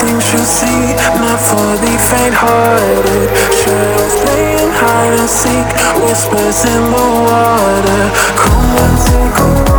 things you see Not for the faint-hearted. Shadows playing hide and seek Whispers in the water. Come and take a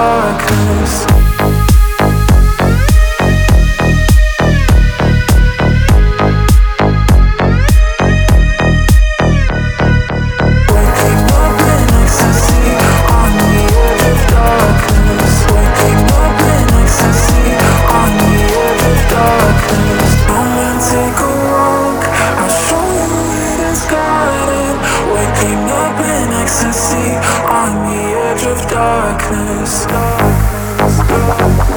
darkness. of darkness. darkness, darkness.